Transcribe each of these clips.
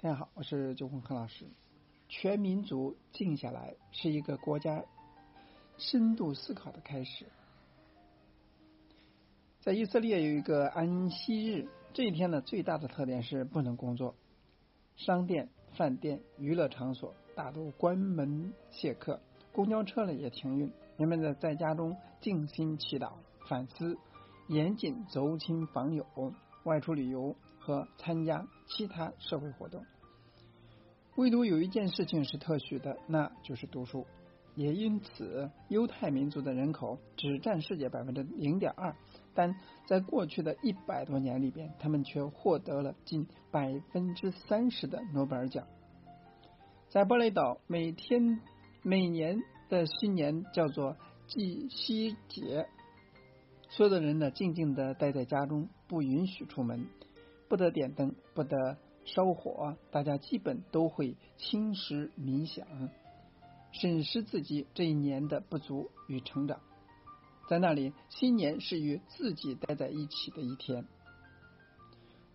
大家好，我是九红何老师。全民族静下来，是一个国家深度思考的开始。在以色列有一个安息日，这一天呢，最大的特点是不能工作，商店、饭店、娱乐场所大都关门谢客，公交车呢也停运。人们呢在家中静心祈祷、反思，严禁走亲访友、外出旅游。和参加其他社会活动，唯独有一件事情是特许的，那就是读书。也因此，犹太民族的人口只占世界百分之零点二，但在过去的一百多年里边，他们却获得了近百分之三十的诺贝尔奖。在伯雷岛，每天每年的新年叫做祭西节，所有的人呢静静的待在家中，不允许出门。不得点灯，不得烧火，大家基本都会轻食冥想，审视自己这一年的不足与成长。在那里，新年是与自己待在一起的一天。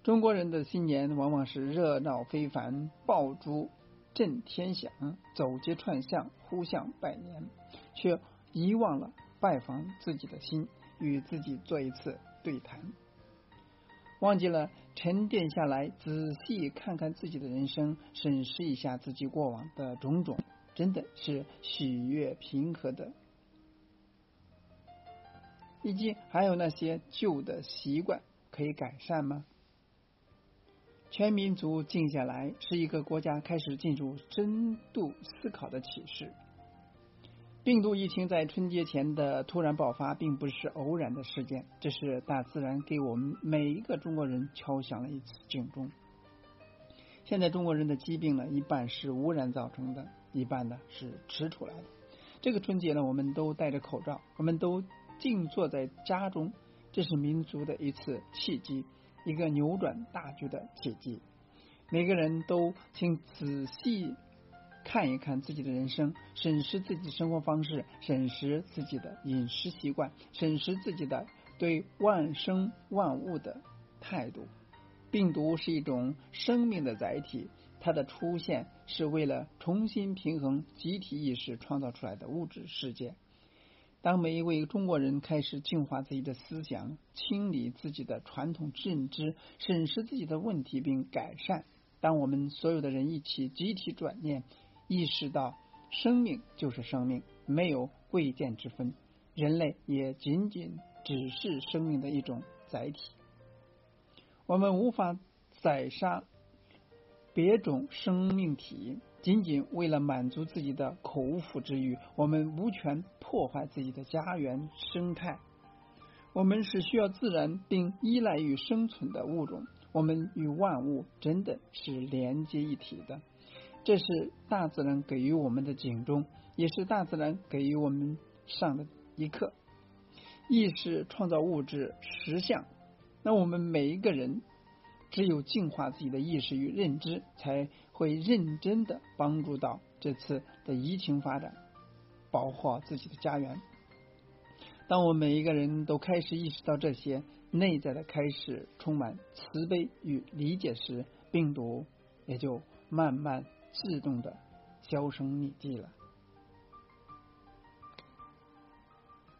中国人的新年往往是热闹非凡，爆竹震天响，走街串巷，互相拜年，却遗忘了拜访自己的心，与自己做一次对谈。忘记了沉淀下来，仔细看看自己的人生，审视一下自己过往的种种，真的是喜悦平和的。以及还有那些旧的习惯可以改善吗？全民族静下来，是一个国家开始进入深度思考的启示。病毒疫情在春节前的突然爆发，并不是偶然的事件，这是大自然给我们每一个中国人敲响了一次警钟。现在中国人的疾病呢，一半是污染造成的，一半呢是吃出来的。这个春节呢，我们都戴着口罩，我们都静坐在家中，这是民族的一次契机，一个扭转大局的契机。每个人都请仔细。看一看自己的人生，审视自己的生活方式，审视自己的饮食习惯，审视自己的对万生万物的态度。病毒是一种生命的载体，它的出现是为了重新平衡集体意识创造出来的物质世界。当每一位中国人开始净化自己的思想，清理自己的传统认知，审视自己的问题并改善，当我们所有的人一起集体转念。意识到生命就是生命，没有贵贱之分，人类也仅仅只是生命的一种载体。我们无法宰杀别种生命体，仅仅为了满足自己的口腹之欲。我们无权破坏自己的家园生态。我们是需要自然并依赖于生存的物种。我们与万物真的是连接一体的。这是大自然给予我们的警钟，也是大自然给予我们上的一课。意识创造物质实相，那我们每一个人只有净化自己的意识与认知，才会认真的帮助到这次的疫情发展，保护好自己的家园。当我们每一个人都开始意识到这些，内在的开始充满慈悲与理解时，病毒也就慢慢。自动的销声匿迹了。